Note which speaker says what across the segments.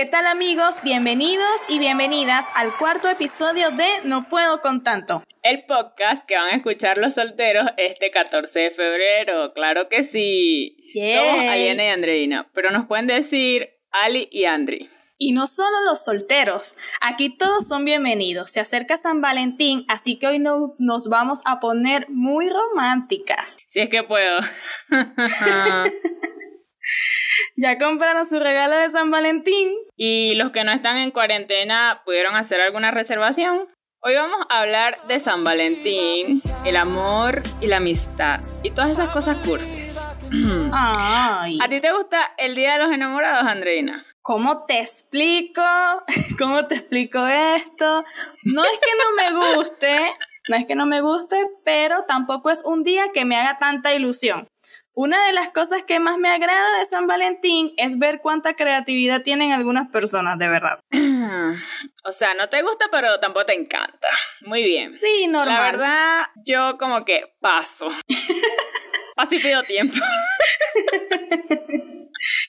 Speaker 1: ¿qué tal amigos? Bienvenidos y bienvenidas al cuarto episodio de No puedo con tanto.
Speaker 2: El podcast que van a escuchar los solteros este 14 de febrero, claro que sí. Somos Aliena y Andreina, pero nos pueden decir Ali y Andri.
Speaker 1: Y no solo los solteros, aquí todos son bienvenidos. Se acerca San Valentín, así que hoy no, nos vamos a poner muy románticas.
Speaker 2: Si es que puedo.
Speaker 1: ¿Ya compraron su regalo de San Valentín?
Speaker 2: Y los que no están en cuarentena, ¿pudieron hacer alguna reservación? Hoy vamos a hablar de San Valentín, el amor y la amistad y todas esas cosas cursis.
Speaker 1: Ay.
Speaker 2: ¿A ti te gusta el Día de los Enamorados, Andreina?
Speaker 1: ¿Cómo te explico? ¿Cómo te explico esto? No es que no me guste, no es que no me guste, pero tampoco es un día que me haga tanta ilusión. Una de las cosas que más me agrada de San Valentín es ver cuánta creatividad tienen algunas personas, de verdad.
Speaker 2: o sea, no te gusta, pero tampoco te encanta. Muy bien.
Speaker 1: Sí, normal.
Speaker 2: La verdad, yo como que paso. Así pido tiempo.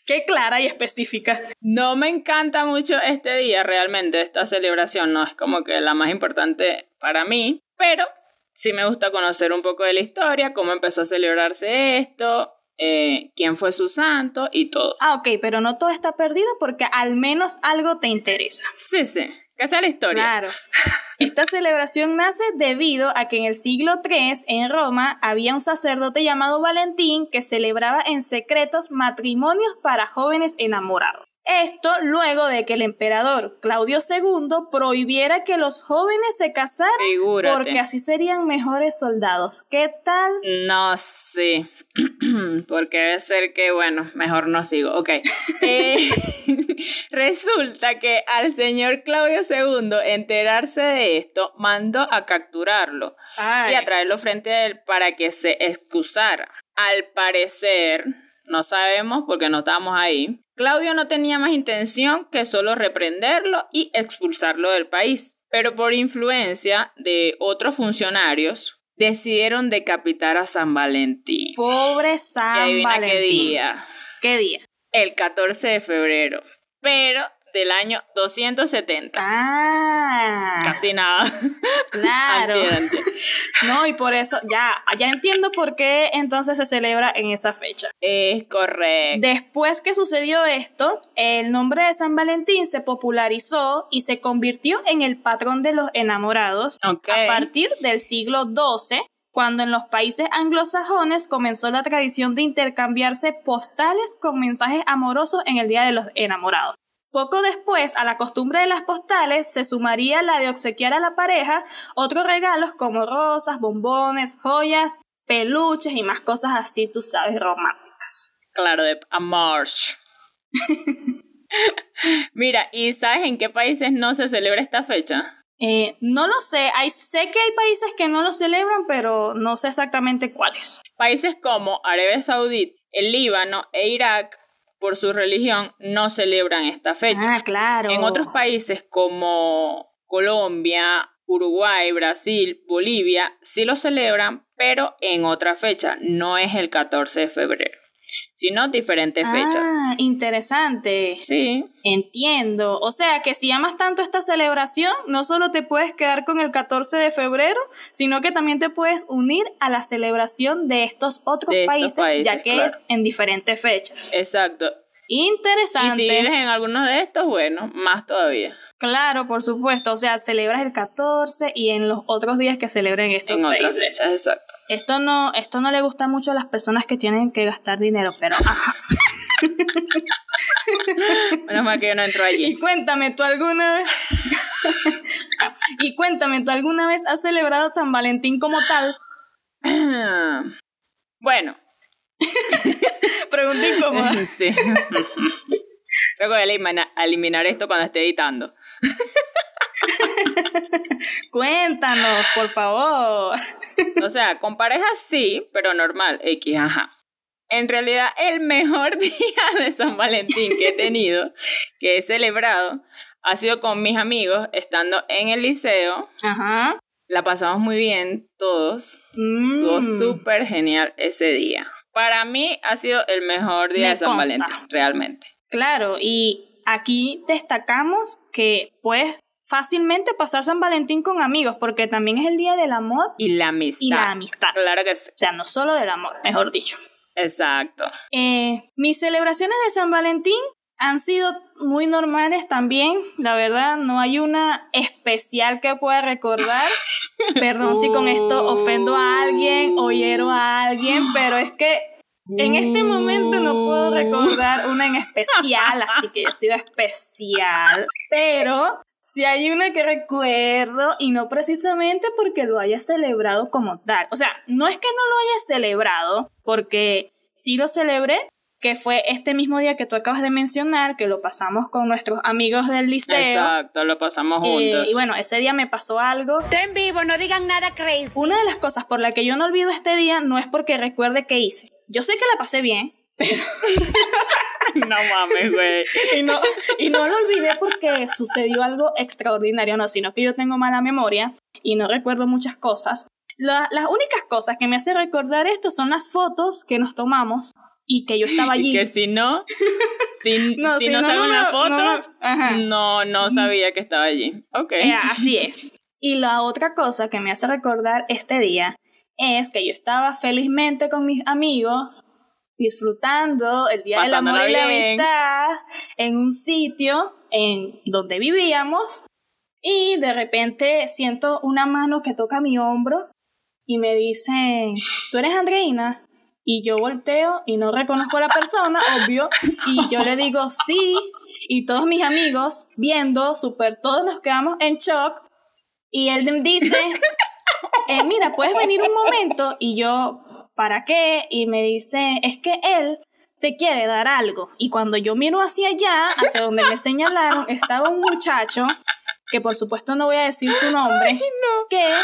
Speaker 1: Qué clara y específica.
Speaker 2: No me encanta mucho este día, realmente, esta celebración no es como que la más importante para mí, pero sí me gusta conocer un poco de la historia, cómo empezó a celebrarse esto, eh, quién fue su santo y todo.
Speaker 1: Ah, ok, pero no todo está perdido porque al menos algo te interesa.
Speaker 2: Sí, sí, que sea la historia.
Speaker 1: Claro. Esta celebración nace debido a que en el siglo III en Roma había un sacerdote llamado Valentín que celebraba en secretos matrimonios para jóvenes enamorados. Esto luego de que el emperador Claudio II prohibiera que los jóvenes se casaran porque así serían mejores soldados. ¿Qué tal?
Speaker 2: No sé, porque debe ser que, bueno, mejor no sigo. Ok. Eh, resulta que al señor Claudio II enterarse de esto, mandó a capturarlo y a traerlo frente a él para que se excusara. Al parecer, no sabemos porque no estamos ahí, Claudio no tenía más intención que solo reprenderlo y expulsarlo del país, pero por influencia de otros funcionarios decidieron decapitar a San Valentín.
Speaker 1: Pobre San Valentín.
Speaker 2: qué día.
Speaker 1: ¿Qué día?
Speaker 2: El 14 de febrero. Pero del año 270.
Speaker 1: Ah.
Speaker 2: Casi nada.
Speaker 1: Claro. no, y por eso ya, ya entiendo por qué entonces se celebra en esa fecha.
Speaker 2: Es correcto.
Speaker 1: Después que sucedió esto, el nombre de San Valentín se popularizó y se convirtió en el patrón de los enamorados a partir del siglo XII cuando en los países anglosajones comenzó la tradición de intercambiarse postales con mensajes amorosos en el Día de los Enamorados. Poco después, a la costumbre de las postales se sumaría la de obsequiar a la pareja otros regalos como rosas, bombones, joyas, peluches y más cosas así, tú sabes, románticas.
Speaker 2: Claro, de amor. Mira, ¿y sabes en qué países no se celebra esta fecha?
Speaker 1: Eh, no lo sé, hay, sé que hay países que no lo celebran, pero no sé exactamente cuáles.
Speaker 2: Países como Arabia Saudita, el Líbano e Irak por su religión no celebran esta fecha.
Speaker 1: Ah, claro.
Speaker 2: En otros países como Colombia, Uruguay, Brasil, Bolivia, sí lo celebran, pero en otra fecha, no es el 14 de febrero sino diferentes fechas.
Speaker 1: Ah, interesante.
Speaker 2: Sí.
Speaker 1: Entiendo. O sea que si amas tanto esta celebración, no solo te puedes quedar con el 14 de febrero, sino que también te puedes unir a la celebración de estos otros países, ya que es en diferentes fechas.
Speaker 2: Exacto.
Speaker 1: Interesante.
Speaker 2: Y si vives en alguno de estos, bueno, más todavía.
Speaker 1: Claro, por supuesto. O sea, celebras el 14 y en los otros días que celebren estos
Speaker 2: En otras fechas, exacto.
Speaker 1: Esto no, esto no le gusta mucho a las personas que tienen que gastar dinero, pero ajá.
Speaker 2: Menos mal que yo no entro allí.
Speaker 1: Y cuéntame, ¿tú alguna vez? y cuéntame, ¿tú alguna vez has celebrado San Valentín como tal?
Speaker 2: bueno.
Speaker 1: Pregunta incómoda.
Speaker 2: sí. Creo que voy a eliminar esto cuando esté editando.
Speaker 1: Cuéntanos, por favor.
Speaker 2: O sea, con parejas sí, pero normal, X, ajá. En realidad, el mejor día de San Valentín que he tenido, que he celebrado, ha sido con mis amigos, estando en el liceo.
Speaker 1: Ajá.
Speaker 2: La pasamos muy bien todos. Estuvo mm. súper genial ese día. Para mí ha sido el mejor día de San Valentín, realmente.
Speaker 1: Claro, y aquí destacamos que puedes fácilmente pasar San Valentín con amigos, porque también es el día del amor
Speaker 2: y la amistad.
Speaker 1: Y la amistad.
Speaker 2: Claro que sí.
Speaker 1: O sea, no solo del amor, mejor dicho.
Speaker 2: Exacto.
Speaker 1: Eh, mis celebraciones de San Valentín han sido muy normales también, la verdad, no hay una especial que pueda recordar. Perdón si con esto ofendo a alguien o hiero a alguien, pero es que en este momento no puedo recordar una en especial, así que ha sido especial. Pero si hay una que recuerdo y no precisamente porque lo haya celebrado como tal. O sea, no es que no lo haya celebrado, porque sí lo celebré, que fue este mismo día que tú acabas de mencionar, que lo pasamos con nuestros amigos del liceo.
Speaker 2: Exacto, lo pasamos eh, juntos.
Speaker 1: y bueno, ese día me pasó algo.
Speaker 3: en vivo, no digan nada crazy.
Speaker 1: Una de las cosas por la que yo no olvido este día no es porque recuerde qué hice. Yo sé que la pasé bien, pero...
Speaker 2: no mames, güey.
Speaker 1: y, no, y no lo olvidé porque sucedió algo extraordinario, no, sino que yo tengo mala memoria y no recuerdo muchas cosas. las únicas cosas que me hacen recordar esto son las fotos que nos tomamos y que yo estaba allí.
Speaker 2: Y que si no, si no, si no, sale una foto, no, no, sabía que estaba allí. Ok.
Speaker 1: Eh, así es. Y la otra cosa que me hace recordar este día es que yo estaba felizmente con mis amigos disfrutando el día del amor y la amistad en un sitio en donde vivíamos. Y de repente siento una mano que toca mi hombro y me dice, ¿tú eres Andreina? y yo volteo y no reconozco a la persona, obvio, y yo le digo sí, y todos mis amigos viendo, súper, todos nos quedamos en shock, y él dice, eh, mira, puedes venir un momento, y yo, ¿para qué? Y me dice, es que él te quiere dar algo, y cuando yo miro hacia allá, hacia donde me señalaron, estaba un muchacho que por supuesto no voy a decir su nombre, que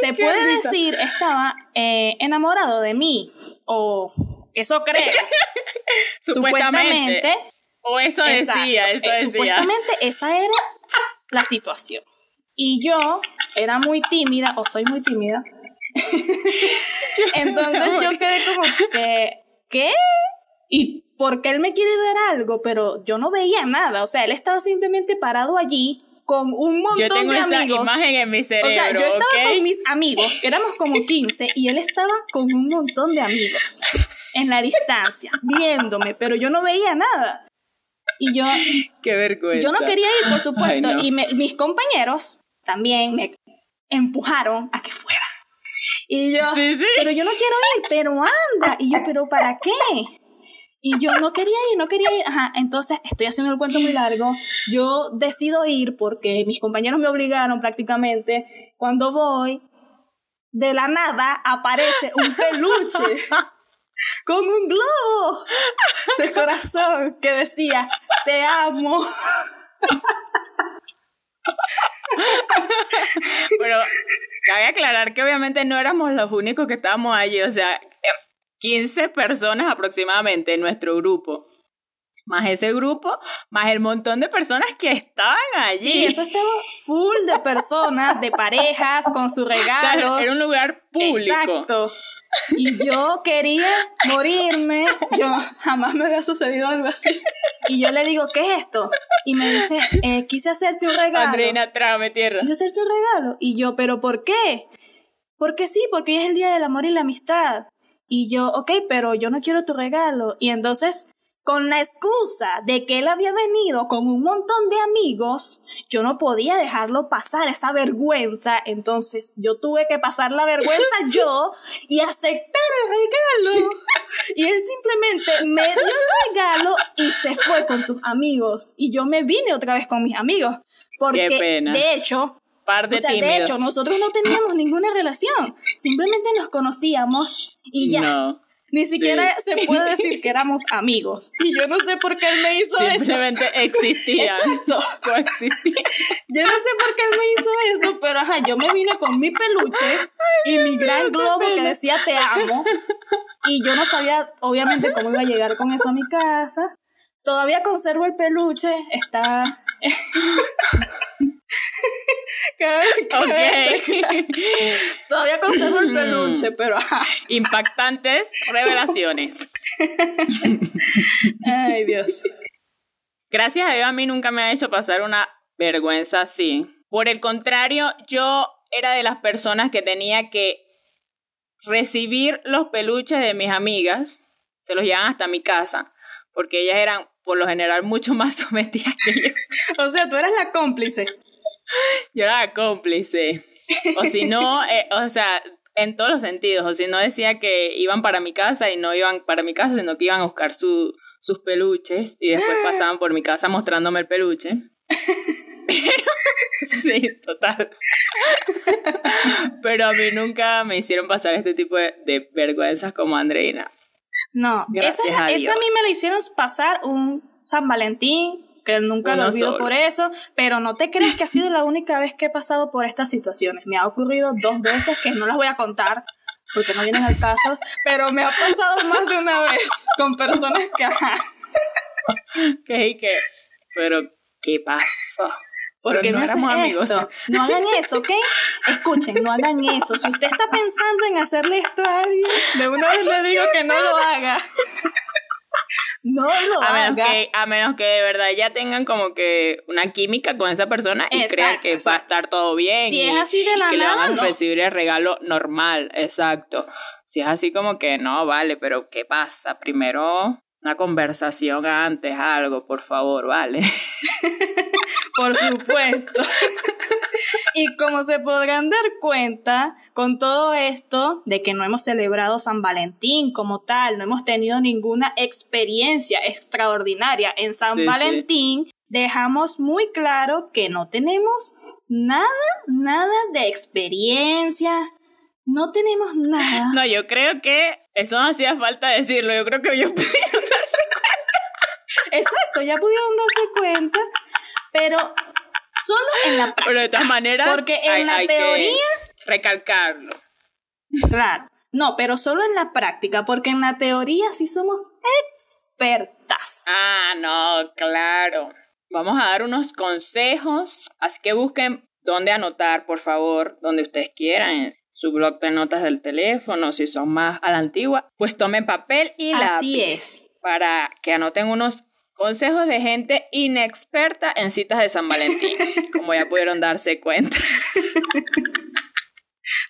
Speaker 1: se puede decir estaba eh, enamorado de mí o eso creo.
Speaker 2: supuestamente, O eso decía, eso eh, decía.
Speaker 1: Supuestamente esa era la situación. Y yo era muy tímida, o soy muy tímida. Entonces yo quedé como que, ¿qué? ¿Y por qué él me quiere dar algo? Pero yo no veía nada. O sea, él estaba simplemente parado allí con un montón
Speaker 2: yo tengo
Speaker 1: de
Speaker 2: esa
Speaker 1: amigos.
Speaker 2: imagen en mi cerebro. O sea,
Speaker 1: yo estaba con mis amigos, que éramos como 15, y él estaba con un montón de amigos en la distancia, viéndome, pero yo no veía nada. Y yo.
Speaker 2: Qué vergüenza.
Speaker 1: Yo no quería ir, por supuesto, y mis compañeros también me empujaron a que fuera. Y yo, pero yo no quiero ir, pero anda. Y yo, pero ¿para qué? Y yo no quería ir, no quería ir. Ajá, entonces estoy haciendo el cuento muy largo. Yo decido ir porque mis compañeros me obligaron prácticamente. Cuando voy, de la nada aparece un peluche con un globo de corazón que decía, te amo.
Speaker 2: Pero cabe aclarar que obviamente no éramos los únicos que estábamos allí, o sea, 15 personas aproximadamente en nuestro grupo. Más ese grupo, más el montón de personas que estaban allí.
Speaker 1: Sí, eso estaba full de personas, de parejas, con sus regalos.
Speaker 2: era un lugar público.
Speaker 1: Exacto. Y yo quería morirme. Yo jamás me había sucedido algo así. Y yo le digo, ¿qué es esto? Y me dice, eh, quise hacerte un regalo.
Speaker 2: Andreina, tráeme tierra.
Speaker 1: Quise hacerte un regalo. Y yo, ¿pero por qué? Porque sí, porque hoy es el día del amor y la amistad. Y yo, ok, pero yo no quiero tu regalo. Y entonces, con la excusa de que él había venido con un montón de amigos, yo no podía dejarlo pasar esa vergüenza. Entonces, yo tuve que pasar la vergüenza yo y aceptar el regalo. Y él simplemente me dio el regalo y se fue con sus amigos. Y yo me vine otra vez con mis amigos. Porque, de hecho,
Speaker 2: de,
Speaker 1: de hecho, nosotros no teníamos ninguna relación. Simplemente nos conocíamos y ya. Ni siquiera se puede decir que éramos amigos. Y yo no sé por qué él me hizo
Speaker 2: eso. Simplemente existía.
Speaker 1: Coexistía. Yo no sé por qué él me hizo eso, pero ajá, yo me vine con mi peluche y mi gran globo que decía te amo. Y yo no sabía, obviamente, cómo iba a llegar con eso a mi casa. Todavía conservo el peluche, está. Todavía conservo el peluche, pero
Speaker 2: Impactantes revelaciones.
Speaker 1: Ay, Dios.
Speaker 2: Gracias a Dios a mí nunca me ha hecho pasar una vergüenza así. Por el contrario, yo era de las personas que tenía que recibir los peluches de mis amigas, se los llevan hasta mi casa, porque ellas eran por lo general mucho más sometidas que yo.
Speaker 1: o sea, tú eras la cómplice.
Speaker 2: Yo era cómplice. O si no, eh, o sea, en todos los sentidos. O si no decía que iban para mi casa y no iban para mi casa, sino que iban a buscar su, sus peluches y después pasaban por mi casa mostrándome el peluche. sí, total. Pero a mí nunca me hicieron pasar este tipo de, vergüenzas como Andreina.
Speaker 1: No, esa, a a mí me la hicieron pasar un San Valentín, que nunca lo olvido por eso, pero no te crees que ha sido la única vez que he pasado por estas situaciones. Me ha ocurrido dos veces que no las voy a contar porque no vienen al caso, pero me ha pasado más de una vez con personas que...
Speaker 2: ¿Qué? ¿Qué? Pero, ¿qué pasó?
Speaker 1: Porque no éramos amigos. No hagan eso, ¿ok? Escuchen, no hagan eso. Si usted está pensando en hacerle esto a alguien, de una vez le digo que no lo haga. No lo
Speaker 2: a
Speaker 1: haga.
Speaker 2: Menos que, a menos que de verdad ya tengan como que una química con esa persona y crean que va a estar todo bien.
Speaker 1: Si es así de la
Speaker 2: que
Speaker 1: le
Speaker 2: van a recibir el regalo normal, exacto. Si es así como que no, vale, pero ¿qué pasa? Primero una conversación antes, algo, por favor, vale.
Speaker 1: por supuesto. y como se podrán dar cuenta, con todo esto de que no hemos celebrado San Valentín como tal, no hemos tenido ninguna experiencia extraordinaria en San Valentín, dejamos muy claro que no tenemos nada, nada de experiencia, no tenemos nada.
Speaker 2: No, yo creo que eso no hacía falta decirlo. Yo creo que yo pudieron
Speaker 1: ya pudieron darse cuenta. Pero solo en la práctica.
Speaker 2: Pero de todas maneras.
Speaker 1: Porque en la teoría.
Speaker 2: recalcarlo.
Speaker 1: Claro. No, pero solo en la práctica. Porque en la teoría sí somos expertas.
Speaker 2: Ah, no, claro. Vamos a dar unos consejos. Así que busquen dónde anotar, por favor, donde ustedes quieran su blog de notas del teléfono, si son más a la antigua, pues tomen papel y
Speaker 1: Así es.
Speaker 2: para que anoten unos consejos de gente inexperta en citas de San Valentín, como ya pudieron darse cuenta.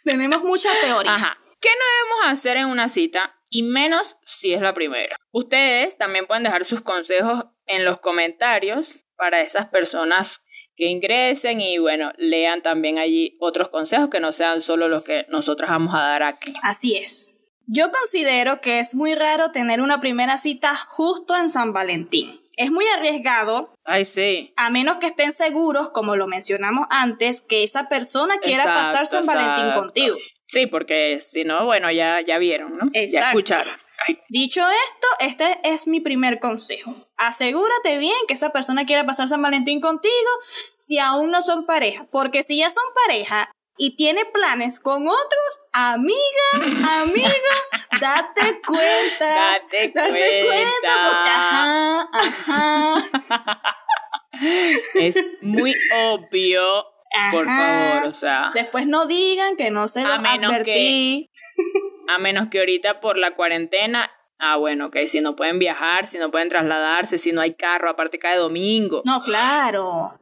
Speaker 1: Tenemos mucha teoría.
Speaker 2: Ajá. ¿Qué no debemos hacer en una cita? Y menos si es la primera. Ustedes también pueden dejar sus consejos en los comentarios para esas personas que ingresen y bueno, lean también allí otros consejos que no sean solo los que nosotros vamos a dar aquí.
Speaker 1: Así es. Yo considero que es muy raro tener una primera cita justo en San Valentín. Es muy arriesgado.
Speaker 2: Ay, sí.
Speaker 1: A menos que estén seguros, como lo mencionamos antes, que esa persona quiera pasar San Valentín contigo.
Speaker 2: Sí, porque si no, bueno, ya, ya vieron, ¿no? Ya escucharon.
Speaker 1: Dicho esto, este es mi primer consejo. Asegúrate bien que esa persona quiera pasar San Valentín contigo si aún no son pareja. Porque si ya son pareja y tiene planes con otros, amiga, amiga, date cuenta.
Speaker 2: Date, date cuenta. porque
Speaker 1: ajá, ajá.
Speaker 2: Es muy obvio. por favor, o sea.
Speaker 1: Después no digan que no se lo advertí.
Speaker 2: A menos que ahorita por la cuarentena, ah, bueno, ok, si no pueden viajar, si no pueden trasladarse, si no hay carro, aparte cada domingo.
Speaker 1: No, claro.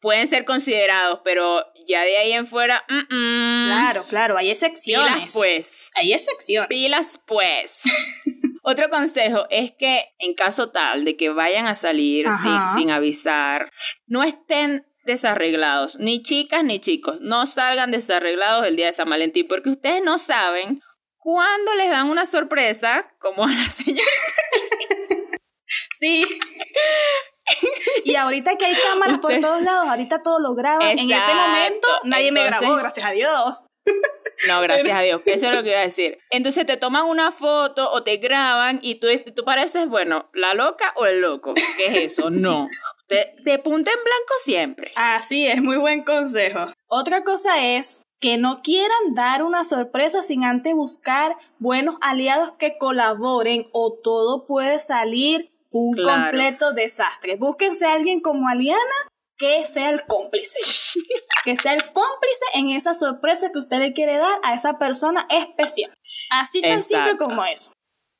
Speaker 2: Pueden ser considerados, pero ya de ahí en fuera,
Speaker 1: claro, claro, hay excepciones.
Speaker 2: Pilas pues.
Speaker 1: Hay excepciones.
Speaker 2: Pilas pues. Otro consejo es que en caso tal de que vayan a salir sin, sin avisar, no estén desarreglados, ni chicas ni chicos, no salgan desarreglados el día de San Valentín, porque ustedes no saben cuándo les dan una sorpresa, como a la señora.
Speaker 1: sí. y ahorita que hay cámaras por todos lados, ahorita todo lo graba. en ese momento nadie me grabó, gracias a Dios.
Speaker 2: No, gracias a Dios. Eso es lo que iba a decir. Entonces te toman una foto o te graban y tú, tú pareces, bueno, la loca o el loco. ¿Qué es eso? No. De, de punta en blanco siempre.
Speaker 1: Así es, muy buen consejo. Otra cosa es que no quieran dar una sorpresa sin antes buscar buenos aliados que colaboren o todo puede salir un completo desastre. Búsquense a alguien como Aliana que sea el cómplice. que sea el cómplice en esa sorpresa que usted le quiere dar a esa persona especial. Así tan simple como eso.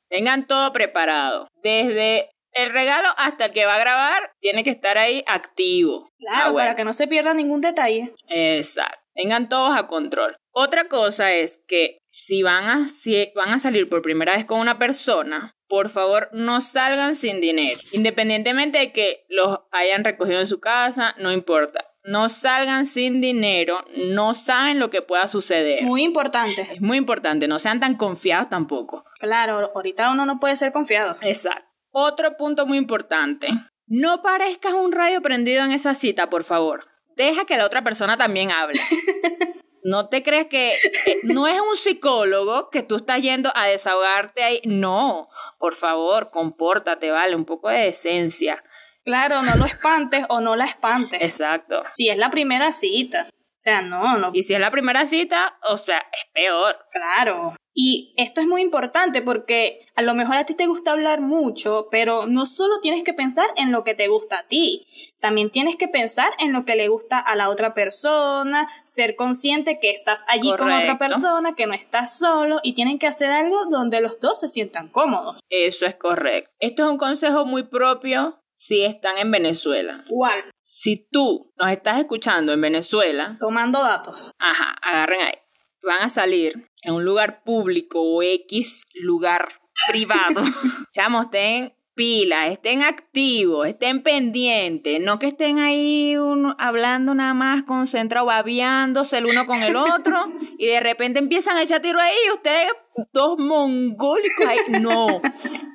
Speaker 2: Tengan todo preparado. Desde el regalo hasta el que va a grabar tiene que estar ahí activo.
Speaker 1: Claro, ah, para que no se pierda ningún detalle.
Speaker 2: Exacto. Tengan todos a control. Otra cosa es que si van a, si van a salir por primera vez con una persona, por favor no salgan sin dinero. Independientemente de que los hayan recogido en su casa, no importa. No salgan sin dinero, no saben lo que pueda suceder.
Speaker 1: Muy importante.
Speaker 2: Es muy importante, no sean tan confiados tampoco.
Speaker 1: Claro, ahorita uno no puede ser confiado.
Speaker 2: Exacto. Otro punto muy importante. No parezcas un rayo prendido en esa cita, por favor. Deja que la otra persona también hable. No te crees que no es un psicólogo que tú estás yendo a desahogarte ahí. No, por favor, compórtate, vale, un poco de decencia.
Speaker 1: Claro, no lo espantes o no la espantes.
Speaker 2: Exacto.
Speaker 1: Si es la primera cita. O sea, no, no.
Speaker 2: Y si es la primera cita, o sea, es peor.
Speaker 1: Claro. Y esto es muy importante porque a lo mejor a ti te gusta hablar mucho, pero no solo tienes que pensar en lo que te gusta a ti, también tienes que pensar en lo que le gusta a la otra persona, ser consciente que estás allí con otra persona, que no estás solo y tienen que hacer algo donde los dos se sientan cómodos.
Speaker 2: Eso es correcto. Esto es un consejo muy propio si están en Venezuela.
Speaker 1: ¿Cuál?
Speaker 2: Si tú nos estás escuchando en Venezuela.
Speaker 1: Tomando datos.
Speaker 2: Ajá, agarren ahí. Van a salir en un lugar público o X lugar privado. Chamos, estén pilas, estén activos, estén pendientes, no que estén ahí uno, hablando nada más concentrado, babiándose el uno con el otro y de repente empiezan a echar tiro ahí y ustedes dos mongólicos ahí. No,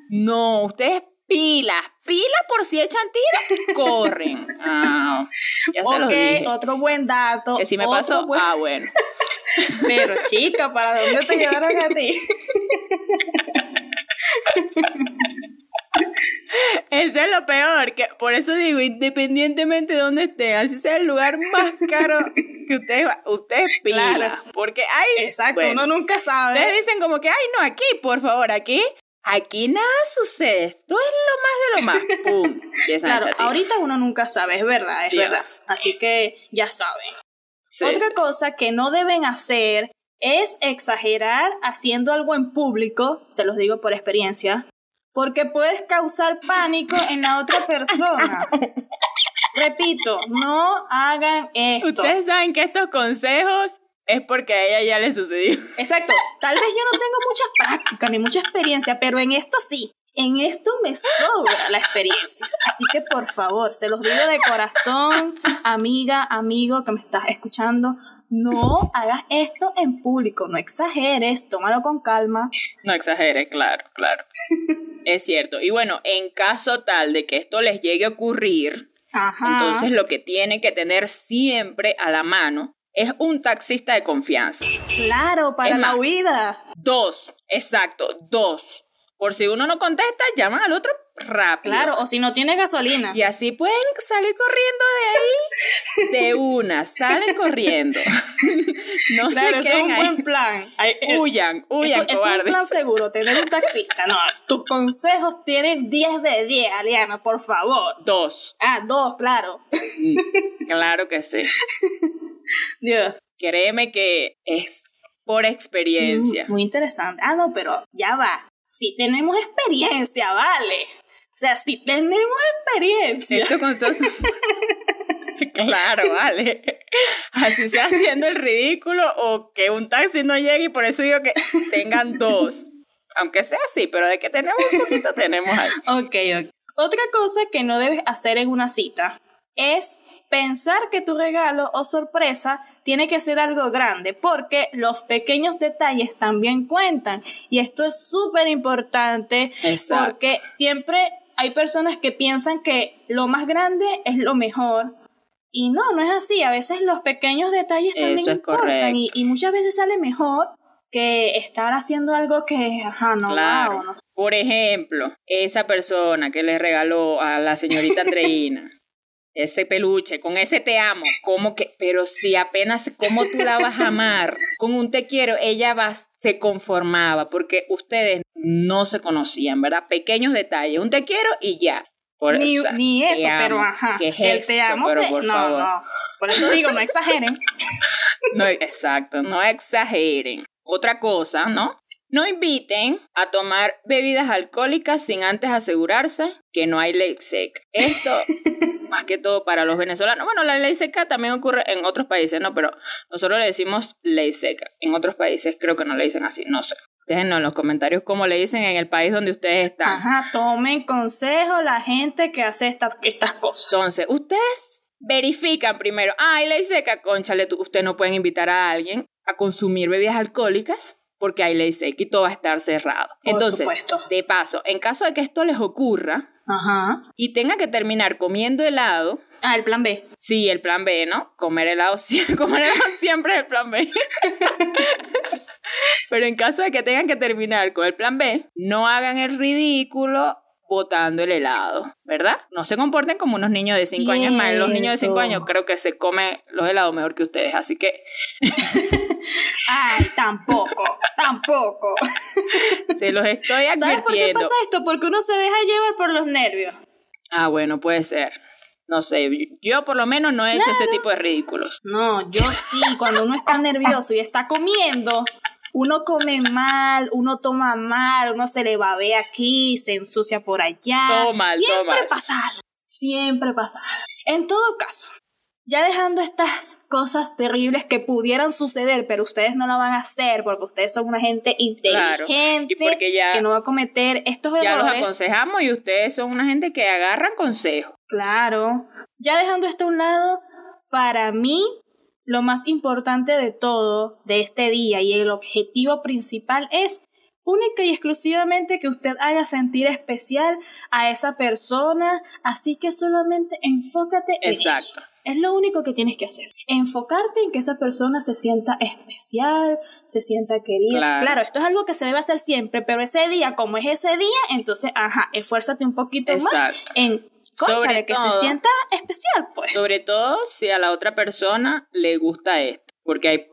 Speaker 2: no, ustedes pilas, pilas por si echan tiro, corren. Ah,
Speaker 1: ya se los dije. Otro buen dato.
Speaker 2: Que si me pasó, ah, bueno.
Speaker 1: Pero chica, ¿para dónde te llevaron a ti?
Speaker 2: Eso es lo peor, que por eso digo, independientemente de dónde estén, así sea el lugar más caro que ustedes, pila. Porque hay.
Speaker 1: Exacto, uno nunca sabe.
Speaker 2: Ustedes dicen como que, ay, no, aquí, por favor, aquí Aquí nada sucede, esto es lo más de lo más. ¡Pum!
Speaker 1: claro, ahorita uno nunca sabe, es verdad, es verdad. Así que ya saben. Otra cosa que no deben hacer es exagerar haciendo algo en público, se los digo por experiencia, porque puedes causar pánico en la otra persona. Repito, no hagan esto.
Speaker 2: Ustedes saben que estos consejos es porque a ella ya le sucedió.
Speaker 1: Exacto. Tal vez yo no tengo mucha práctica ni mucha experiencia, pero en esto sí. En esto me sobra la experiencia. Así que por favor, se los digo de corazón, amiga, amigo que me estás escuchando, no hagas esto en público, no exageres, tómalo con calma.
Speaker 2: No exageres, claro, claro. es cierto. Y bueno, en caso tal de que esto les llegue a ocurrir, entonces lo que tienen que tener siempre a la mano es un taxista de confianza.
Speaker 1: Claro, para la huida.
Speaker 2: Dos, exacto, dos. Por si uno no contesta, llaman al otro rápido.
Speaker 1: Claro, o si no tiene gasolina.
Speaker 2: Y así pueden salir corriendo de ahí de una, salen corriendo.
Speaker 1: no claro, se es un buen plan.
Speaker 2: huyan, huyan,
Speaker 1: eso, es un plan seguro, tener un taxista. No, tus consejos tienen 10 de 10, Aliana, por favor.
Speaker 2: Dos.
Speaker 1: Ah, dos, claro.
Speaker 2: Mm, claro que sí.
Speaker 1: Dios.
Speaker 2: Créeme que es por experiencia.
Speaker 1: Muy interesante. Ah, no, pero ya va. Si tenemos experiencia, vale. O sea, si tenemos experiencia.
Speaker 2: Esto con claro, vale. Así sea haciendo el ridículo o que un taxi no llegue y por eso digo que tengan dos. Aunque sea así, pero de que tenemos un poquito tenemos ahí.
Speaker 1: Ok, ok. Otra cosa que no debes hacer en una cita es pensar que tu regalo o sorpresa tiene que ser algo grande, porque los pequeños detalles también cuentan. Y esto es súper importante, porque siempre hay personas que piensan que lo más grande es lo mejor. Y no, no es así. A veces los pequeños detalles también importan. Y, muchas veces sale mejor que estar haciendo algo que, ajá, no,
Speaker 2: claro. Por ejemplo, esa persona que le regaló a la señorita Andreina ese peluche, con ese te amo, como que, pero si apenas, ¿cómo tú la vas a amar? Con un te quiero, ella va, se conformaba, porque ustedes no se conocían, ¿verdad? Pequeños detalles, un te quiero y ya.
Speaker 1: Por, ni, ni eso, pero ajá. ¿Qué es te amo, pero por no, favor. no. Por eso digo, no exageren.
Speaker 2: no, exacto, no exageren. Otra cosa, ¿no? No inviten a tomar bebidas alcohólicas sin antes asegurarse que no hay ley seca. Esto, más que todo para los venezolanos. Bueno, la ley seca también ocurre en otros países, ¿no? Pero nosotros le decimos ley seca. En otros países creo que no le dicen así, no sé. Déjenos en los comentarios cómo le dicen en el país donde ustedes están.
Speaker 1: Ajá, tomen consejo la gente que hace estas, estas cosas.
Speaker 2: Entonces, ustedes verifican primero, ay, ley seca, conchale, ustedes no pueden invitar a alguien a consumir bebidas alcohólicas porque hay ley seca y todo va a estar cerrado. Entonces, de paso, en caso de que esto les ocurra y tenga que terminar comiendo helado.
Speaker 1: Ah, el plan B.
Speaker 2: Sí, el plan B, ¿no? Comer helado, comer helado siempre es el plan B. Pero en caso de que tengan que terminar con el plan B, no hagan el ridículo botando el helado, ¿verdad? No se comporten como unos niños de 5 años más. Los niños de 5 años creo que se comen los helados mejor que ustedes, así que...
Speaker 1: Ay, tampoco, tampoco.
Speaker 2: Se los estoy advirtiendo.
Speaker 1: ¿Sabes por qué pasa esto? Porque uno se deja llevar por los nervios.
Speaker 2: Ah, bueno, puede ser. No sé, yo por lo menos no he hecho ese tipo de ridículos.
Speaker 1: No, yo sí, cuando uno está nervioso y está comiendo, uno come mal, uno toma mal, uno se le babea aquí, se ensucia por allá.
Speaker 2: Todo mal,
Speaker 1: siempre pasa siempre pasa En todo caso, ya dejando estas cosas terribles que pudieran suceder, pero ustedes no lo van a hacer porque ustedes son una gente inteligente que no va a cometer estos errores.
Speaker 2: Ya los aconsejamos y ustedes son una gente que agarran consejos.
Speaker 1: Claro. Ya dejando esto a un lado, para mí lo más importante de todo de este día y el objetivo principal es única y exclusivamente que usted haga sentir especial a esa persona, así que solamente enfócate en Exacto. Es lo único que tienes que hacer. Enfocarte en que esa persona se sienta especial, se sienta querida. Claro. esto es algo que se debe hacer siempre, pero ese día, como es ese día, entonces, ajá, esfuérzate un poquito más en sobre que se sienta especial, pues.
Speaker 2: Sobre todo si a la otra persona le gusta esto. Porque hay,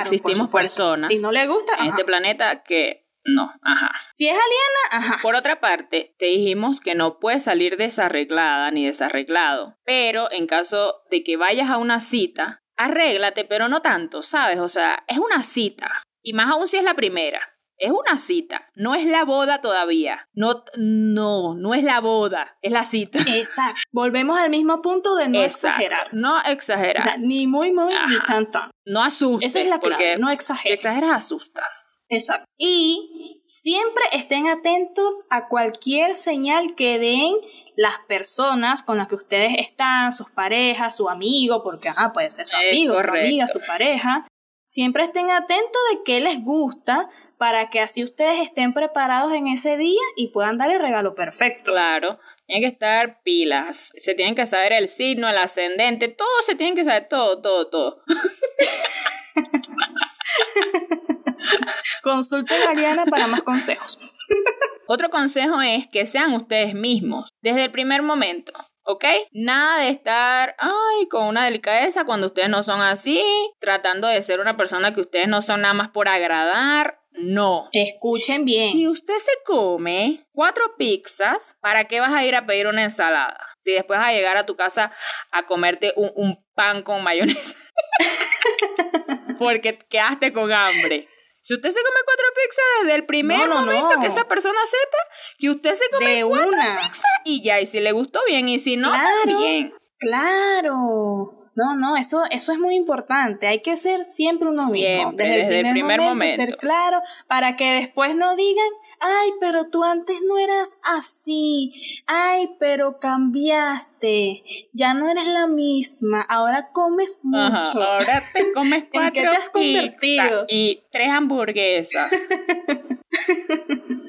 Speaker 2: existimos personas
Speaker 1: si no le gusta,
Speaker 2: en este planeta que no, ajá.
Speaker 1: Si es aliena, ajá.
Speaker 2: Por otra parte, te dijimos que no puedes salir desarreglada ni desarreglado. Pero en caso de que vayas a una cita, arréglate, pero no tanto, ¿sabes? O sea, es una cita. Y más aún si es la primera. Es una cita, no es la boda todavía. No, no, no es la boda, es la cita.
Speaker 1: Exacto. Volvemos al mismo punto de no exagerar.
Speaker 2: No exagerar.
Speaker 1: O sea, ni muy, muy, ni tanto.
Speaker 2: No asustes.
Speaker 1: Esa es la clave, no exagerar.
Speaker 2: Si exageras, asustas.
Speaker 1: Exacto. Y siempre estén atentos a cualquier señal que den las personas con las que ustedes están, sus parejas, su amigo, porque ah, puede ser su amigo, su amiga, su pareja. Siempre estén atentos de qué les gusta, para que así ustedes estén preparados en ese día y puedan dar el regalo perfecto.
Speaker 2: Claro, tienen que estar pilas, se tienen que saber el signo, el ascendente, todo se tienen que saber, todo, todo, todo.
Speaker 1: Consulten a Ariana para más consejos.
Speaker 2: Otro consejo es que sean ustedes mismos desde el primer momento. ¿ok? Nada de estar, ay, con una delicadeza cuando ustedes no son así, tratando de ser una persona que ustedes no son nada más por agradar. No.
Speaker 1: Escuchen bien.
Speaker 2: Si usted se come cuatro pizzas, ¿para qué vas a ir a pedir una ensalada? Si después vas a llegar a tu casa a comerte un, pan con mayonesa. Porque quedaste con hambre. Si usted se come cuatro pizzas desde el primer momento que esa persona sepa que usted se come cuatro pizzas y ya, y si le gustó bien, y si no, claro.
Speaker 1: Claro. No, no, eso, eso es muy importante. Hay que ser siempre uno
Speaker 2: mismo. Desde, el primer, momento,
Speaker 1: Ser claro para que después no digan, ay, pero tú antes no eras así. Ay, pero cambiaste. Ya no eres la misma. Ahora comes mucho.
Speaker 2: ahora te comes cuatro ¿En qué te
Speaker 1: has convertido?
Speaker 2: Y tres hamburguesas.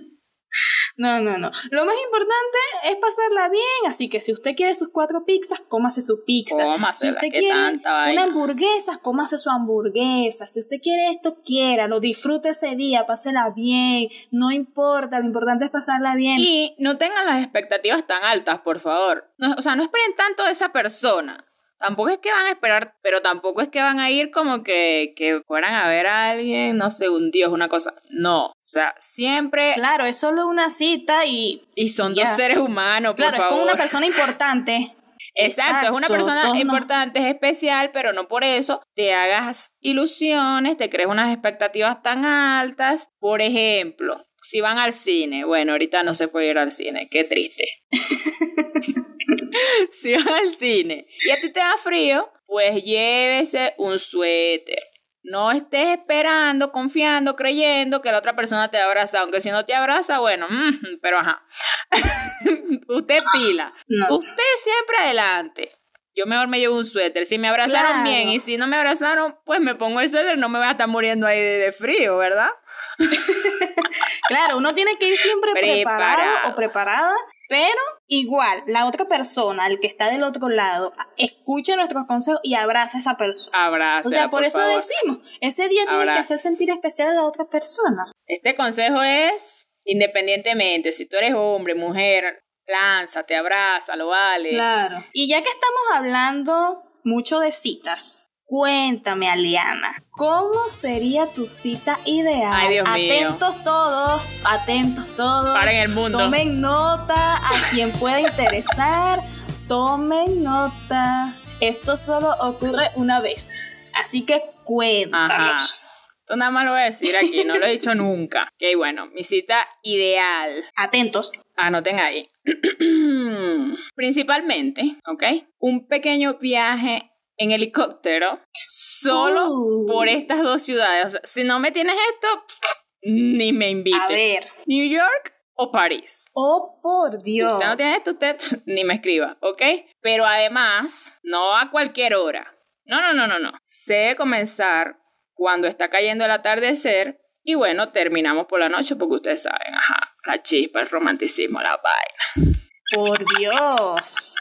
Speaker 1: No, no, no. Lo más importante es pasarla bien, así que si usted quiere sus cuatro pizzas, cómase su pizza. si usted quiere una hamburguesa, cómase su hamburguesa. Si usted quiere esto, quiera, lo disfrute ese día, pásela bien, no importa, lo importante es pasarla bien.
Speaker 2: Y no tengan las expectativas tan altas, por favor. o sea, no esperen tanto de esa persona. Tampoco es que van a esperar, pero tampoco es que van a ir como que, que fueran a ver a alguien, no sé, un dios, una cosa. No. O sea, siempre.
Speaker 1: Claro, es solo una cita y.
Speaker 2: Y son dos seres humanos, por
Speaker 1: claro,
Speaker 2: favor.
Speaker 1: es como una persona importante.
Speaker 2: Exacto, es una persona importante, es especial, pero no por eso te hagas ilusiones, te crees unas expectativas tan altas. Por ejemplo, si van al cine, bueno, ahorita no se puede ir al cine, qué triste. si van al cine y a ti te da frío, pues llévese un suéter. No estés esperando, confiando, creyendo que la otra persona te abraza, aunque si no te abraza, bueno, mm, pero ajá. Usted pila. Usted siempre adelante. Yo mejor me llevo un suéter. Si me abrazaron bien y si no me abrazaron, pues me pongo el suéter, no me voy a estar muriendo ahí de, frío, ¿verdad?
Speaker 1: claro, uno tiene que ir siempre preparado o preparada pero igual, la otra persona, el que está del otro lado, escucha nuestros consejos y abraza a esa persona.
Speaker 2: Abraza.
Speaker 1: O sea, por, eso decimos, ese día tiene que hacer sentir especial a la otra persona.
Speaker 2: Este consejo es independientemente, si tú eres hombre, mujer, lánzate, abraza, lo vale.
Speaker 1: Claro. Y ya que estamos hablando mucho de citas, Cuéntame, Aliana, ¿cómo sería tu cita ideal?
Speaker 2: Ay, Dios
Speaker 1: atentos todos, atentos todos.
Speaker 2: Paren el mundo.
Speaker 1: Tomen nota a quien pueda interesar. Tomen nota. Esto solo ocurre una vez. Así que cuéntanos.
Speaker 2: Esto nada más lo voy a decir aquí, no lo he dicho nunca. Ok, bueno, mi cita ideal.
Speaker 1: Atentos.
Speaker 2: Anoten ahí. Principalmente, ¿ok? Un pequeño viaje en helicóptero solo uh. por estas dos ciudades. O sea, si no me tienes esto, ni me invites. A ver. New York o París.
Speaker 1: Oh, por Dios.
Speaker 2: Si usted no tiene esto, usted ni me escriba, ¿ok? Pero además, no a cualquier hora. No, no, no, no, no. Se comenzar cuando está cayendo el atardecer y bueno, terminamos por la noche porque ustedes saben, ajá, la chispa, el romanticismo, la vaina.
Speaker 1: Por Dios.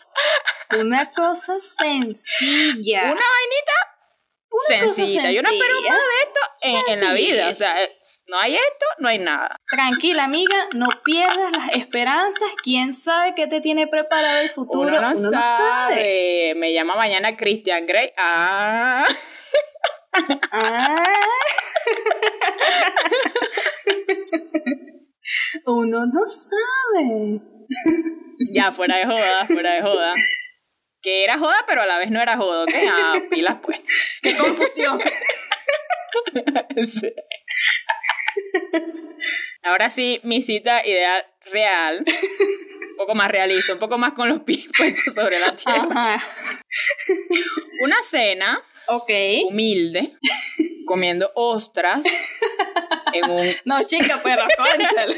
Speaker 1: Una cosa sencilla.
Speaker 2: Una vainita sencilla. Yo no espero más de esto en, la vida. O sea, no hay esto, no hay nada.
Speaker 1: Tranquila, amiga, no pierdas las esperanzas. ¿Quién sabe qué te tiene preparado el futuro?
Speaker 2: Uno no, sabe. Me llama mañana Christian Grey. Ah.
Speaker 1: ah. Uno no sabe.
Speaker 2: Ya, fuera de joda, fuera de joda. Que era joda, pero a la vez no era joda, ¿ok? Ah, pilas pues.
Speaker 1: ¡Qué confusión!
Speaker 2: Ahora sí, mi cita ideal real. Un poco más realista, un poco más con los pies puestos sobre la tierra. Una cena. Humilde. Comiendo ostras. En un...
Speaker 1: No, chica, pero conchal.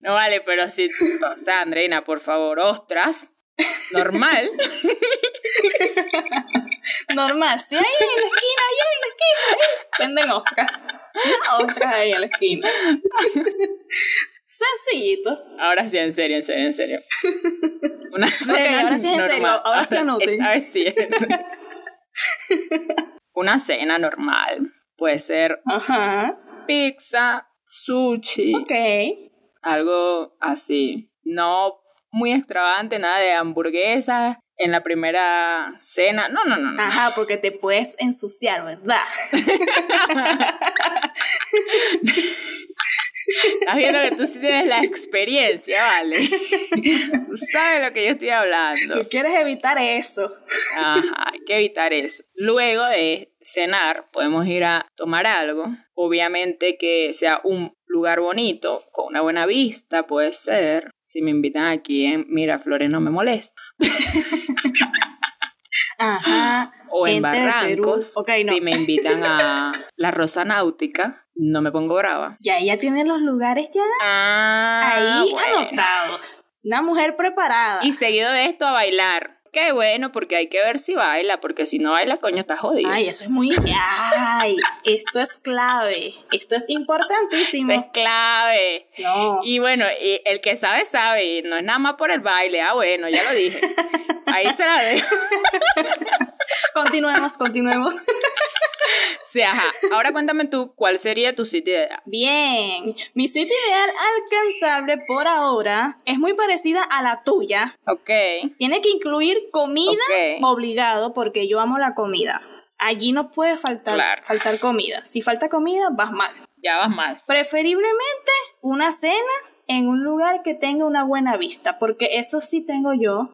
Speaker 2: No vale, pero sí, o sea, Andreina, por favor, ostras, normal.
Speaker 1: normal, sí, ahí en la esquina, ahí en la esquina, venden ostras. Ostras ahí en la esquina. Sencillito.
Speaker 2: Ahora sí, en serio, en serio, en serio. Una cena
Speaker 1: ahora sí en serio, ahora sí anoten.
Speaker 2: A ver si Una cena normal. Puede ser
Speaker 1: Ajá.
Speaker 2: pizza, sushi.
Speaker 1: Ok.
Speaker 2: Algo así. No muy extravagante, nada de hamburguesas en la primera cena. No, no, no.
Speaker 1: Ajá, porque te puedes ensuciar, ¿verdad?
Speaker 2: Estás viendo que tú sí tienes la experiencia, ¿vale? Tú sabes lo que yo estoy hablando.
Speaker 1: Tú quieres evitar eso.
Speaker 2: Ajá, hay que evitar eso. Luego de cenar, podemos ir a tomar algo. Obviamente que sea un lugar bonito, con una buena vista, puede ser. Si me invitan aquí en Miraflores no me molesta.
Speaker 1: Ajá.
Speaker 2: O en Barrancos, si me invitan a la Rosa Náutica, no me pongo brava.
Speaker 1: Ya ella tiene los lugares ya
Speaker 2: ah,
Speaker 1: ahí anotados. Una mujer preparada.
Speaker 2: Y seguido de esto a bailar. Qué bueno, porque hay que ver si baila, porque si no baila, coño, está jodido.
Speaker 1: Ay, eso es muy... Ay, esto es clave. Esto es importantísimo.
Speaker 2: Esto es clave.
Speaker 1: No.
Speaker 2: Y bueno, y el que sabe, sabe. No es nada más por el baile. Ah, bueno, ya lo dije. Ahí se la dejo.
Speaker 1: continuemos, continuemos.
Speaker 2: Sí, ajá. Ahora cuéntame tú, ¿cuál sería tu sitio ideal?
Speaker 1: Bien, mi sitio ideal alcanzable por ahora es muy parecida a la tuya.
Speaker 2: Ok.
Speaker 1: Tiene que incluir comida obligado porque yo amo la comida. Allí no puede faltar, faltar comida. Si falta comida, vas mal.
Speaker 2: Ya vas mal.
Speaker 1: Preferiblemente una cena en un lugar que tenga una buena vista, porque eso sí tengo yo,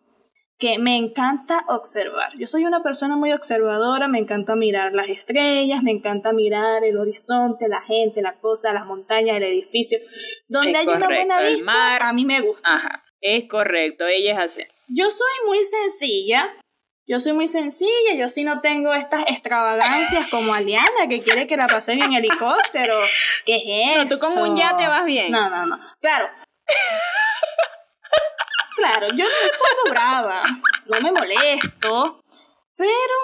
Speaker 1: que me encanta observar. Yo soy una persona muy observadora, me encanta mirar las estrellas, me encanta mirar el horizonte, la gente, la cosa, las montañas, el edificio. Donde hay una buena vista, a mí me gusta.
Speaker 2: Ajá, es correcto, ella es así.
Speaker 1: Yo soy muy sencilla, yo soy muy sencilla, yo sí no tengo estas extravagancias como Aliana que quiere que la pasen en helicóptero. ¿Qué es eso?
Speaker 2: No, tú con un yate vas bien.
Speaker 1: No, no, no. Claro. Claro, yo no me pongo brava, no me molesto, pero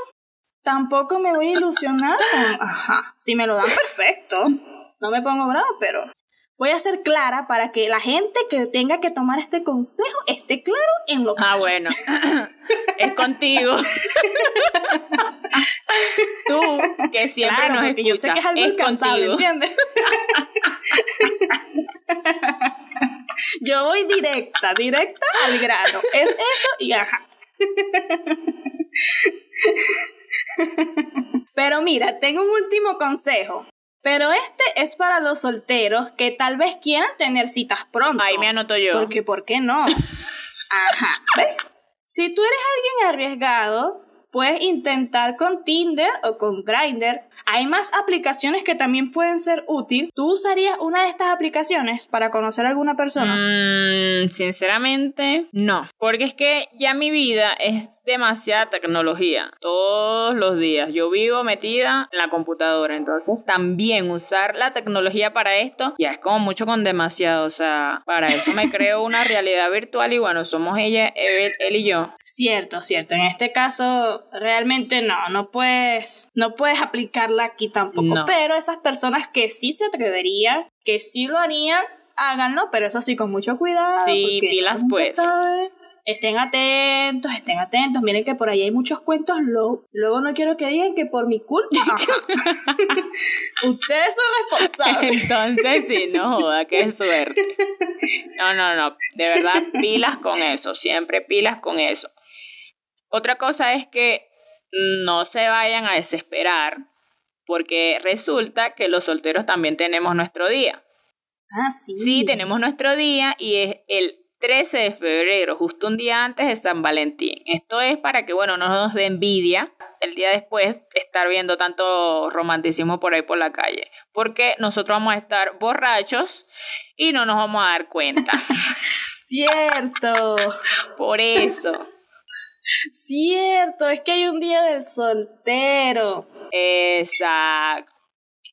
Speaker 1: tampoco me voy a ilusionar Ajá, si me lo dan perfecto, no me pongo brava, pero voy a ser clara para que la gente que tenga que tomar este consejo esté claro en lo que...
Speaker 2: Ah, bueno, es contigo. Tú, que siempre nos escuchas, yo sé que es, algo es contigo. ¿entiendes?
Speaker 1: Yo voy directa, directa al grano. Es eso y ajá. Pero mira, tengo un último consejo. Pero este es para los solteros que tal vez quieran tener citas pronto.
Speaker 2: Ahí me anoto yo.
Speaker 1: Porque, ¿por qué no? Ajá. Si tú eres alguien arriesgado, puedes intentar con Tinder o con Grindr hay más aplicaciones que también pueden ser útiles. ¿Tú usarías una de estas aplicaciones para conocer a alguna persona?
Speaker 2: Mm, sinceramente, no. Porque es que ya mi vida es demasiada tecnología. Todos los días. Yo vivo metida en la computadora. Entonces, también usar la tecnología para esto ya es como mucho con demasiado. O sea, para eso me creo una realidad virtual y bueno, somos ella, él, él y yo.
Speaker 1: Cierto, cierto. En este caso, realmente no, no puedes, no puedes aplicarla aquí tampoco. Pero esas personas que sí se atreverían, que sí lo harían, háganlo, pero eso sí con mucho cuidado.
Speaker 2: Sí, pilas pues.
Speaker 1: Estén atentos, estén atentos. Miren que por ahí hay muchos cuentos luego. Luego no quiero que digan que por mi culpa. Ustedes son responsables.
Speaker 2: Entonces sí, no joda, qué suerte. No, no, no. De verdad, pilas con eso. Siempre pilas con eso. Otra cosa es que no se vayan a desesperar porque resulta que los solteros también tenemos nuestro día.
Speaker 1: Ah, sí.
Speaker 2: Sí, tenemos nuestro día y es el 13 de febrero, justo un día antes de San Valentín. Esto es para que, bueno, no nos dé envidia el día después estar viendo tanto romanticismo por ahí por la calle. Porque nosotros vamos a estar borrachos y no nos vamos a dar cuenta.
Speaker 1: Cierto.
Speaker 2: Por eso.
Speaker 1: Cierto, es que hay un día del soltero.
Speaker 2: Exacto.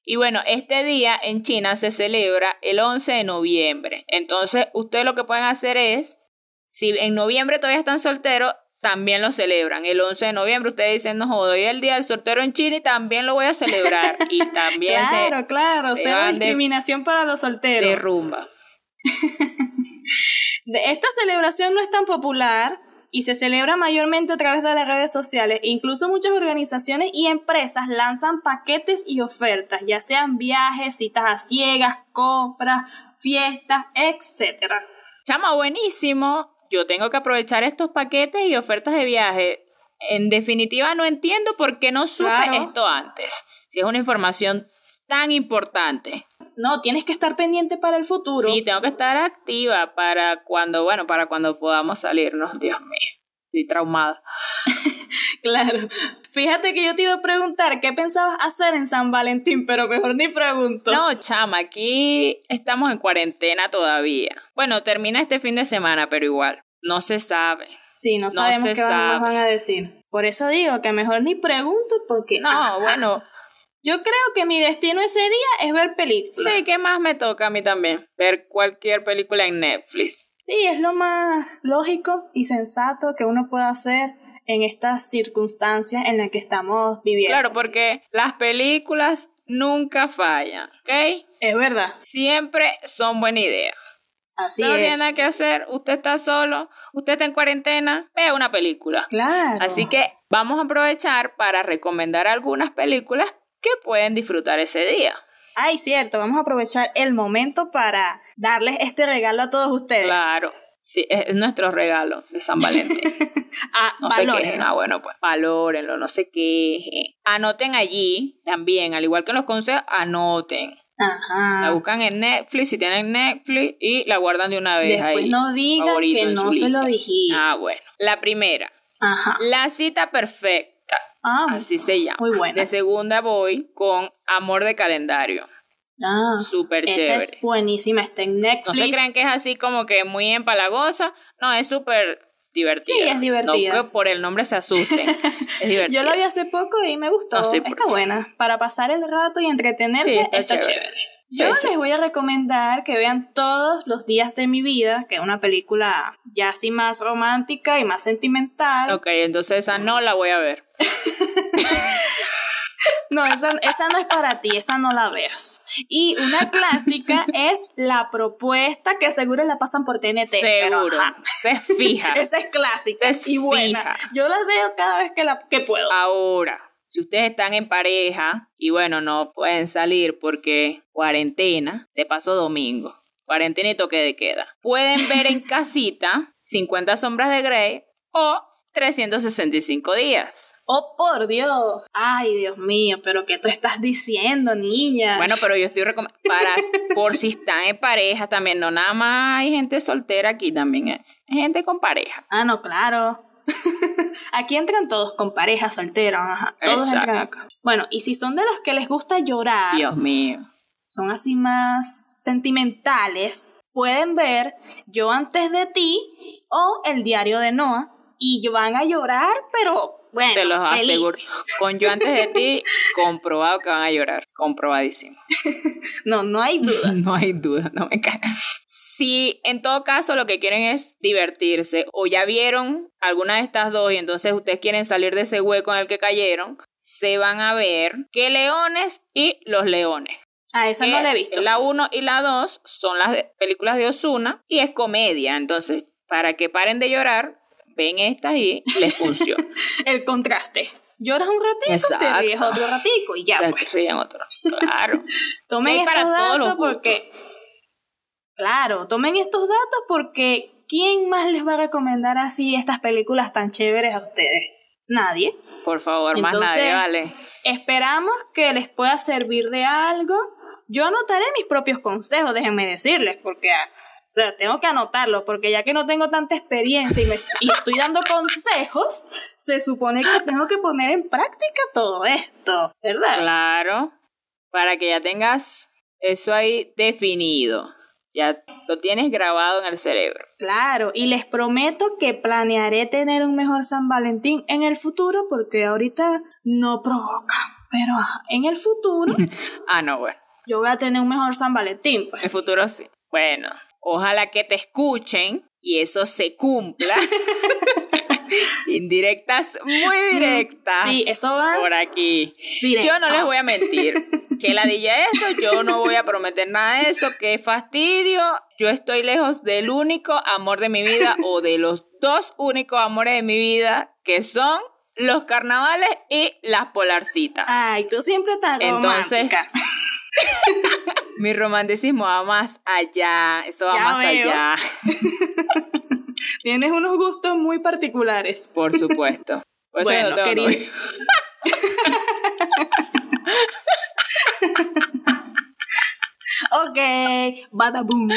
Speaker 2: Y bueno, este día en China se celebra el 11 de noviembre. Entonces, ustedes lo que pueden hacer es, si en noviembre todavía están solteros, también lo celebran. El 11 de noviembre ustedes dicen, no jodo, hoy el día del soltero en China y también lo voy a celebrar. Y también
Speaker 1: claro, claro, se discriminación para los solteros.
Speaker 2: De rumba.
Speaker 1: Esta celebración no es tan popular, y se celebra mayormente a través de las redes sociales. Incluso muchas organizaciones y empresas lanzan paquetes y ofertas, ya sean viajes, citas a ciegas, compras, fiestas, etc.
Speaker 2: Chama, buenísimo. Yo tengo que aprovechar estos paquetes y ofertas de viaje. En definitiva, no entiendo por qué no supe esto antes. Si es una información tan importante.
Speaker 1: No, tienes que estar pendiente para el futuro.
Speaker 2: Sí, tengo que estar activa para cuando, bueno, para cuando podamos salirnos. Dios mío, estoy traumada.
Speaker 1: claro. Fíjate que yo te iba a preguntar qué pensabas hacer en San Valentín, pero mejor ni pregunto.
Speaker 2: No, chama, aquí estamos en cuarentena todavía. Bueno, termina este fin de semana, pero igual, no se sabe.
Speaker 1: Sí, no sabemos qué van a decir. Por eso digo que mejor ni pregunto porque...
Speaker 2: No, bueno,
Speaker 1: yo creo que mi destino ese día es ver películas.
Speaker 2: Sí, ¿qué más me toca a mí también? Ver cualquier película en Netflix.
Speaker 1: Sí, es lo más lógico y sensato que uno pueda hacer en estas circunstancias en las que estamos viviendo.
Speaker 2: Claro, porque las películas nunca fallan, ¿ok?
Speaker 1: Es verdad.
Speaker 2: Siempre son buena idea.
Speaker 1: Así
Speaker 2: es. No tiene nada que hacer, usted está solo, usted está en cuarentena, vea una película.
Speaker 1: Claro.
Speaker 2: Así que vamos a aprovechar para recomendar algunas películas que pueden disfrutar ese día.
Speaker 1: Ay, cierto, vamos a aprovechar el momento para darles este regalo a todos ustedes.
Speaker 2: Claro, sí, es nuestro regalo de San Valentín.
Speaker 1: ah,
Speaker 2: no sé qué Ah, bueno, pues valórenlo, no sé qué. Anoten allí también, al igual que en los consejos, anoten. Ajá. La buscan en Netflix, si tienen Netflix, y la guardan de una vez
Speaker 1: Después no digan que no se lo dije.
Speaker 2: Ah, bueno. La primera. Ajá. La cita perfecta. Ah, así se llama. Muy buena. De segunda voy con Amor de Calendario. Ah, súper chévere.
Speaker 1: Esa es buenísima, está en Netflix.
Speaker 2: No se creen que es así como que muy empalagosa. No, es súper divertida. Sí,
Speaker 1: es divertida.
Speaker 2: No por el nombre se asusten. es divertida.
Speaker 1: Yo la vi hace poco y me gustó. está buena. Para pasar el rato y entretenerse, está, chévere. Yo les voy a recomendar que vean todos los días de mi vida, que es una película ya así más romántica y más sentimental.
Speaker 2: Ok, entonces esa no la voy a ver.
Speaker 1: No, esa, esa no es para ti, esa no la veas. Y una clásica es La Propuesta, que seguro la pasan por TNT.
Speaker 2: Seguro, se fija.
Speaker 1: esa es clásica se y buena. Yo las veo cada vez que, la, que puedo.
Speaker 2: Ahora, si ustedes están en pareja y bueno, no pueden salir porque cuarentena, de paso domingo, cuarentena y toque de queda, pueden ver en casita 50 sombras de Grey o 365 días.
Speaker 1: Oh, por Dios. Ay, Dios mío, pero ¿qué tú estás diciendo, niña?
Speaker 2: Bueno, pero yo estoy recomendando, para, por si están en pareja también, no nada más hay gente soltera aquí también, hay gente con pareja.
Speaker 1: Ah, no, claro. aquí entran todos con pareja soltera, Todos entran acá. Bueno, y si son de los que les gusta llorar.
Speaker 2: Dios mío.
Speaker 1: Son así más sentimentales. Pueden ver Yo antes de ti o El diario de Noah y van a llorar, pero bueno,
Speaker 2: se los aseguro. Con yo antes de ti, comprobado que van a llorar. Comprobadísimo.
Speaker 1: no, no hay duda.
Speaker 2: no hay duda, no me cae. Si en todo caso lo que quieren es divertirse o ya vieron alguna de estas dos y entonces ustedes quieren salir de ese hueco en el que cayeron, se van a ver que leones y los leones.
Speaker 1: Ah, esa no la he visto.
Speaker 2: La 1 y la 2 son las películas de Osuna y es comedia. Entonces, para que paren de llorar, ven estas y les funciona.
Speaker 1: el contraste. Lloras un ratito, te ríes otro ratico y ya.
Speaker 2: Se pues. ríen otro Claro.
Speaker 1: tomen estos para datos porque. Claro, tomen estos datos porque ¿quién más les va a recomendar así estas películas tan chéveres a ustedes? Nadie.
Speaker 2: Por favor, más nadie, vale.
Speaker 1: Esperamos que les pueda servir de algo. Yo anotaré mis propios consejos, déjenme decirles, porque tengo que anotarlo porque ya que no tengo tanta experiencia y, me, estoy dando consejos, se supone que tengo que poner en práctica todo esto, ¿verdad?
Speaker 2: Claro, para que ya tengas eso ahí definido. Ya lo tienes grabado en el cerebro.
Speaker 1: Claro, y les prometo que planearé tener un mejor San Valentín en el futuro porque ahorita no provoca. Pero en el futuro.
Speaker 2: ah, no, bueno.
Speaker 1: Yo voy a tener un mejor San Valentín. Pues.
Speaker 2: En el futuro sí. Bueno, Ojalá que te escuchen y eso se cumpla. Indirectas, muy directas.
Speaker 1: Sí, eso va.
Speaker 2: Por aquí. Yo no les voy a mentir. Que la dije eso, yo no voy a prometer nada de eso. Qué fastidio. Yo estoy lejos del único amor de mi vida o de los dos únicos amores de mi vida que son los carnavales y las polarcitas.
Speaker 1: Ay, tú siempre estás Entonces,
Speaker 2: Mi romanticismo va más allá, eso va más allá.
Speaker 1: Tienes unos gustos muy particulares.
Speaker 2: Por supuesto. bueno, querido.
Speaker 1: ok, boom.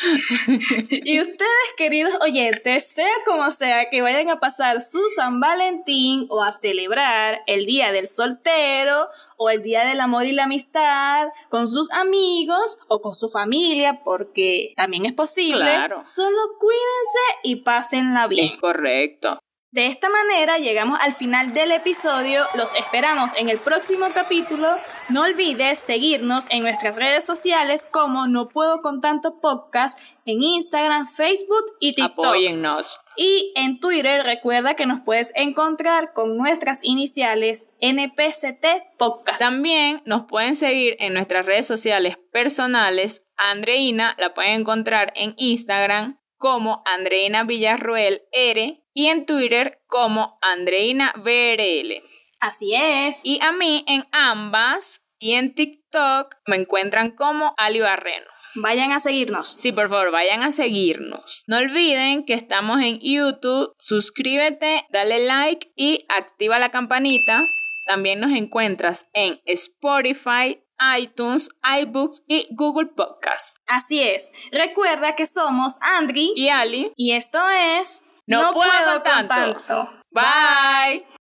Speaker 1: y ustedes, queridos oyentes, sea como sea que vayan a pasar su San Valentín o a celebrar el Día del Soltero o el Día del Amor y la Amistad con sus amigos o con su familia, porque también es posible. Claro. Solo cuídense y pásenla bien.
Speaker 2: Es correcto.
Speaker 1: De esta manera llegamos al final del episodio. Los esperamos en el próximo capítulo. No olvides seguirnos en nuestras redes sociales como No Puedo con Tanto Podcast en Instagram, Facebook y TikTok.
Speaker 2: Apóyennos.
Speaker 1: Y en Twitter recuerda que nos puedes encontrar con nuestras iniciales NPCT Podcast.
Speaker 2: También nos pueden seguir en nuestras redes sociales personales. Andreina la pueden encontrar en Instagram como Andreina Villarroel R y en Twitter como Andreina BRL.
Speaker 1: Así es.
Speaker 2: Y a mí en ambas y en TikTok me encuentran como Ali Barreno.
Speaker 1: Vayan a seguirnos.
Speaker 2: Sí, por favor, vayan a seguirnos. No olviden que estamos en YouTube. Suscríbete, dale like y activa la campanita. También nos encuentras en Spotify, iTunes, iBooks y Google Podcasts.
Speaker 1: Así es. Recuerda que somos Andri
Speaker 2: y Ali.
Speaker 1: Y esto es...
Speaker 2: No, puedo, tanto. Bye.